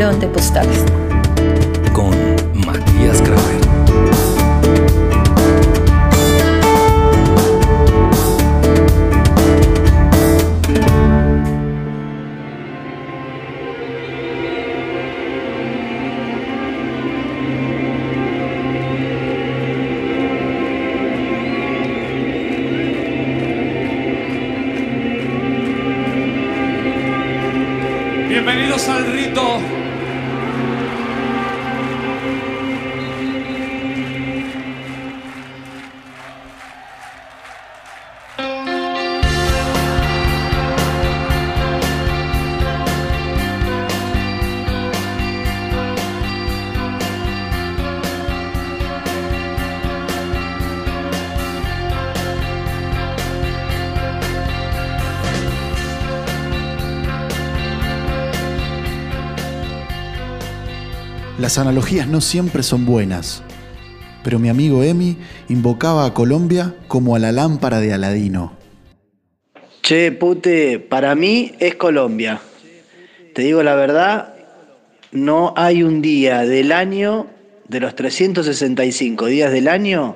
De postales. Con Matías Kramer. Bienvenidos al rito. Las analogías no siempre son buenas, pero mi amigo Emi invocaba a Colombia como a la lámpara de Aladino. Che, pute, para mí es Colombia. Te digo la verdad, no hay un día del año, de los 365 días del año,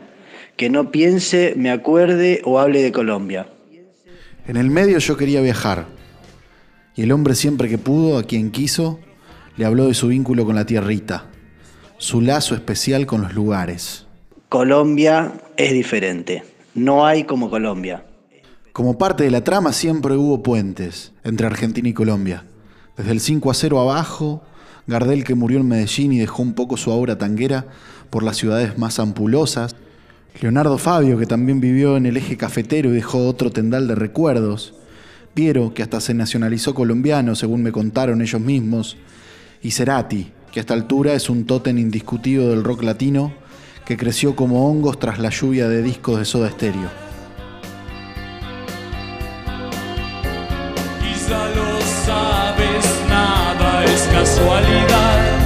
que no piense, me acuerde o hable de Colombia. En el medio yo quería viajar, y el hombre siempre que pudo, a quien quiso, le habló de su vínculo con la tierrita, su lazo especial con los lugares. Colombia es diferente. No hay como Colombia. Como parte de la trama siempre hubo puentes entre Argentina y Colombia. Desde el 5 a 0 abajo, Gardel que murió en Medellín y dejó un poco su aura tanguera por las ciudades más ampulosas. Leonardo Fabio que también vivió en el eje cafetero y dejó otro tendal de recuerdos. Piero que hasta se nacionalizó colombiano según me contaron ellos mismos. Y Cerati que a esta altura es un tótem indiscutido del rock latino que creció como hongos tras la lluvia de discos de soda estéreo. Quizá lo sabes, nada es casualidad.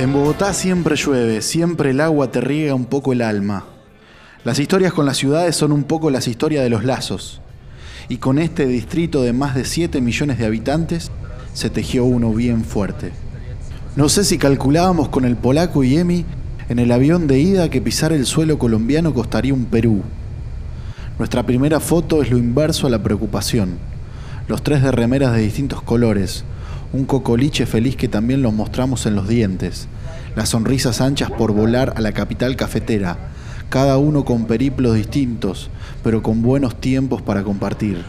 En Bogotá siempre llueve, siempre el agua te riega un poco el alma. Las historias con las ciudades son un poco las historias de los lazos. Y con este distrito de más de 7 millones de habitantes se tejió uno bien fuerte. No sé si calculábamos con el polaco y Emi en el avión de ida que pisar el suelo colombiano costaría un Perú. Nuestra primera foto es lo inverso a la preocupación. Los tres de remeras de distintos colores, un cocoliche feliz que también los mostramos en los dientes, las sonrisas anchas por volar a la capital cafetera, cada uno con periplos distintos, pero con buenos tiempos para compartir.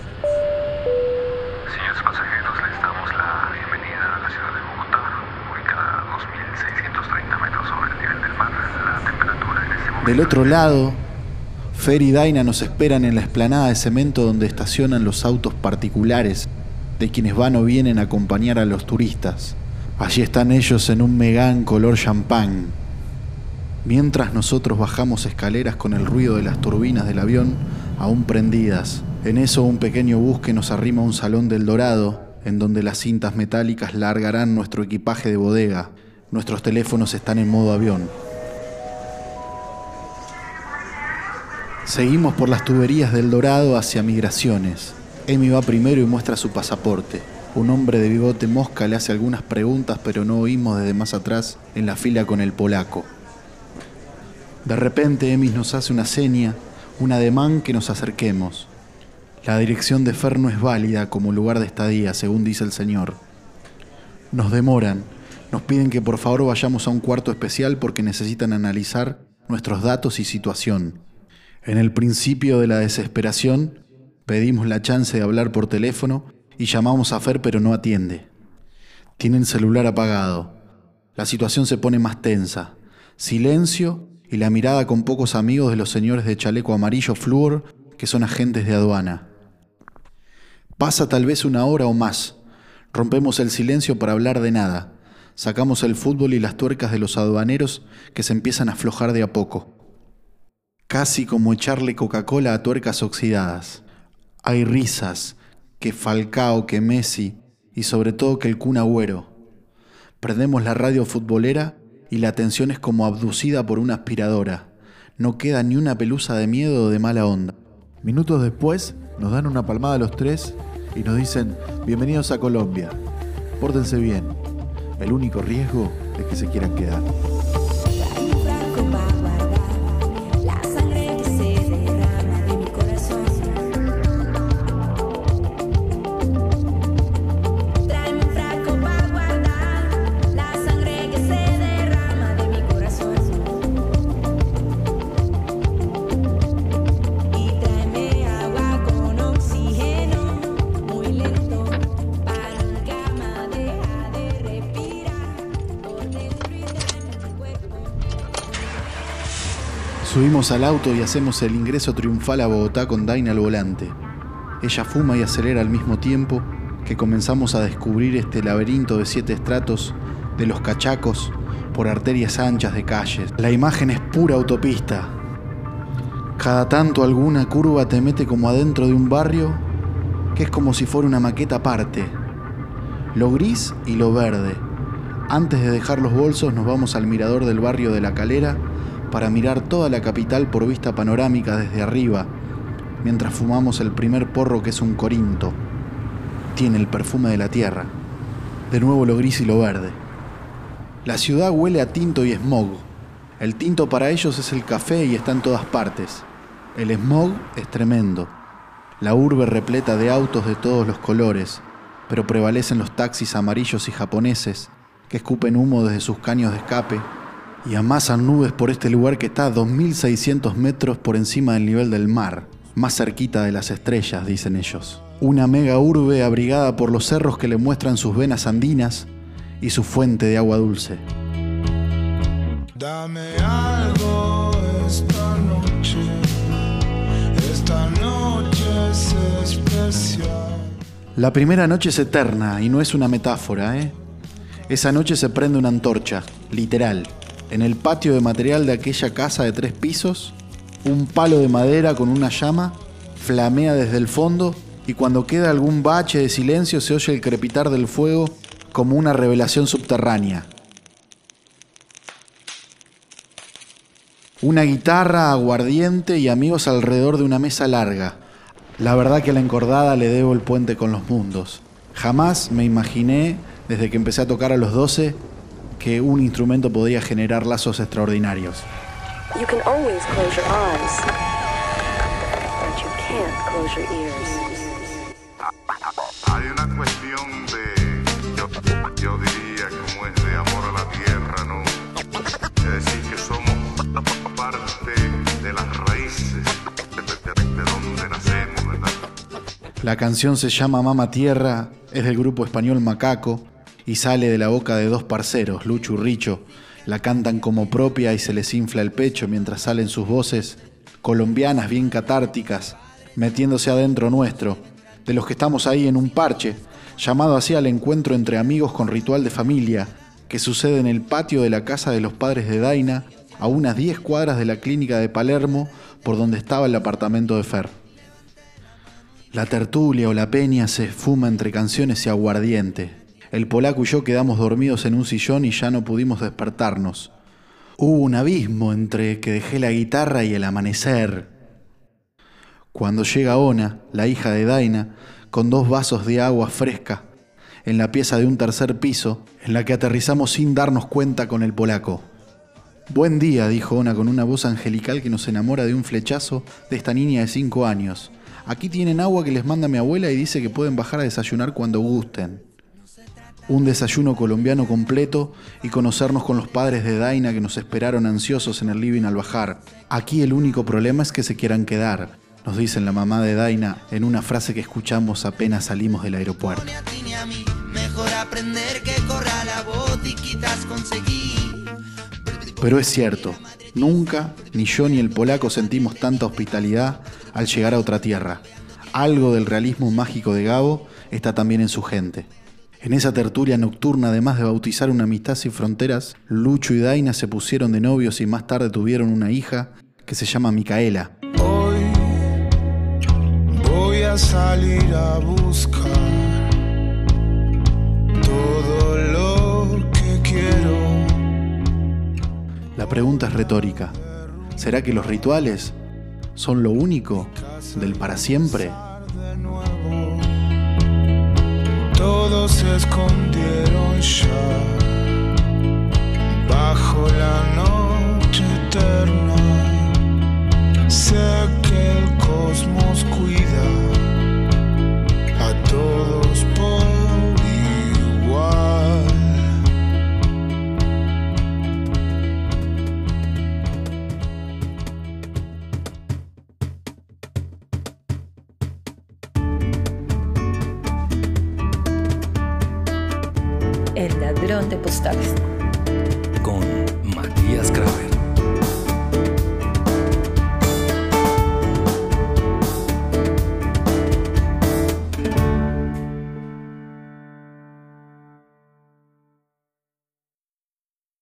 Señores pasajeros, les damos la bienvenida a la ciudad de Bogotá, ubicada a 2.630 metros sobre el nivel del mar. La temperatura en este momento... Del otro lado, Fer y Daina nos esperan en la explanada de cemento donde estacionan los autos particulares de quienes van o vienen a acompañar a los turistas. Allí están ellos en un megán color champán. Mientras nosotros bajamos escaleras con el ruido de las turbinas del avión aún prendidas. En eso un pequeño bus que nos arrima a un salón del Dorado, en donde las cintas metálicas largarán nuestro equipaje de bodega. Nuestros teléfonos están en modo avión. Seguimos por las tuberías del Dorado hacia Migraciones. Emi va primero y muestra su pasaporte. Un hombre de bigote mosca le hace algunas preguntas, pero no oímos desde más atrás en la fila con el polaco. De repente Emi nos hace una seña, un ademán que nos acerquemos. La dirección de Fer no es válida como lugar de estadía, según dice el señor. Nos demoran, nos piden que por favor vayamos a un cuarto especial porque necesitan analizar nuestros datos y situación. En el principio de la desesperación, pedimos la chance de hablar por teléfono y llamamos a Fer pero no atiende. Tiene el celular apagado. La situación se pone más tensa. Silencio y la mirada con pocos amigos de los señores de chaleco amarillo flúor que son agentes de aduana. Pasa tal vez una hora o más. Rompemos el silencio para hablar de nada. Sacamos el fútbol y las tuercas de los aduaneros que se empiezan a aflojar de a poco. Casi como echarle Coca-Cola a tuercas oxidadas. Hay risas, que Falcao, que Messi y sobre todo que el Kun Agüero. Prendemos la radio futbolera y la atención es como abducida por una aspiradora. No queda ni una pelusa de miedo o de mala onda. Minutos después nos dan una palmada a los tres y nos dicen bienvenidos a Colombia. Pórtense bien. El único riesgo es que se quieran quedar. Al auto y hacemos el ingreso triunfal a Bogotá con Daina al volante. Ella fuma y acelera al mismo tiempo que comenzamos a descubrir este laberinto de siete estratos de los cachacos por arterias anchas de calles. La imagen es pura autopista. Cada tanto alguna curva te mete como adentro de un barrio que es como si fuera una maqueta aparte. Lo gris y lo verde. Antes de dejar los bolsos nos vamos al mirador del barrio de La Calera para mirar toda la capital por vista panorámica desde arriba, mientras fumamos el primer porro que es un corinto. Tiene el perfume de la tierra. De nuevo lo gris y lo verde. La ciudad huele a tinto y smog. El tinto para ellos es el café y está en todas partes. El smog es tremendo. La urbe repleta de autos de todos los colores, pero prevalecen los taxis amarillos y japoneses que escupen humo desde sus caños de escape y amasan nubes por este lugar que está a 2.600 metros por encima del nivel del mar, más cerquita de las estrellas, dicen ellos. Una mega urbe abrigada por los cerros que le muestran sus venas andinas y su fuente de agua dulce. Dame algo esta noche. Esta noche es especial. La primera noche es eterna y no es una metáfora, ¿eh? Esa noche se prende una antorcha, literal. En el patio de material de aquella casa de tres pisos, un palo de madera con una llama flamea desde el fondo y cuando queda algún bache de silencio se oye el crepitar del fuego como una revelación subterránea. Una guitarra, aguardiente y amigos alrededor de una mesa larga. La verdad que a la encordada le debo el puente con los mundos. Jamás me imaginé, desde que empecé a tocar a los 12, que un instrumento podía generar lazos extraordinarios. You can always close your eyes, but you can't close your ears. Hay una cuestión de, yo, yo diría como es de amor a la tierra, ¿no? Es decir, que somos parte de las raíces de, de- de donde nacemos, ¿verdad? La canción se llama Mama Tierra, es del grupo español Macaco y sale de la boca de dos parceros, Lucho y Richo. La cantan como propia y se les infla el pecho mientras salen sus voces colombianas bien catárticas, metiéndose adentro nuestro, de los que estamos ahí en un parche, llamado así al encuentro entre amigos con ritual de familia, que sucede en el patio de la casa de los padres de Daina, a unas 10 cuadras de la clínica de Palermo, por donde estaba el apartamento de Fer. La tertulia o la peña se esfuma entre canciones y aguardiente. El polaco y yo quedamos dormidos en un sillón y ya no pudimos despertarnos. Hubo un abismo entre que dejé la guitarra y el amanecer. Cuando llega Ona, la hija de Daina, con dos vasos de agua fresca, en la pieza de un tercer piso, en la que aterrizamos sin darnos cuenta con el polaco. Buen día, dijo Ona con una voz angelical que nos enamora de un flechazo de esta niña de cinco años. Aquí tienen agua que les manda mi abuela y dice que pueden bajar a desayunar cuando gusten. Un desayuno colombiano completo y conocernos con los padres de Daina que nos esperaron ansiosos en el living al bajar. Aquí el único problema es que se quieran quedar, nos dicen la mamá de Daina en una frase que escuchamos apenas salimos del aeropuerto. Pero es cierto, nunca, ni yo ni el polaco sentimos tanta hospitalidad al llegar a otra tierra. Algo del realismo mágico de Gabo está también en su gente. En esa tertulia nocturna, además de bautizar una amistad sin fronteras, Lucho y Daina se pusieron de novios y más tarde tuvieron una hija que se llama Micaela. Hoy voy a salir a buscar todo lo que quiero. La pregunta es retórica. ¿Será que los rituales son lo único del para siempre? Todos se escondieron ya bajo la noche eterna. Sé que el cosmos cuida ladrón de postales. Con Matías Kramer.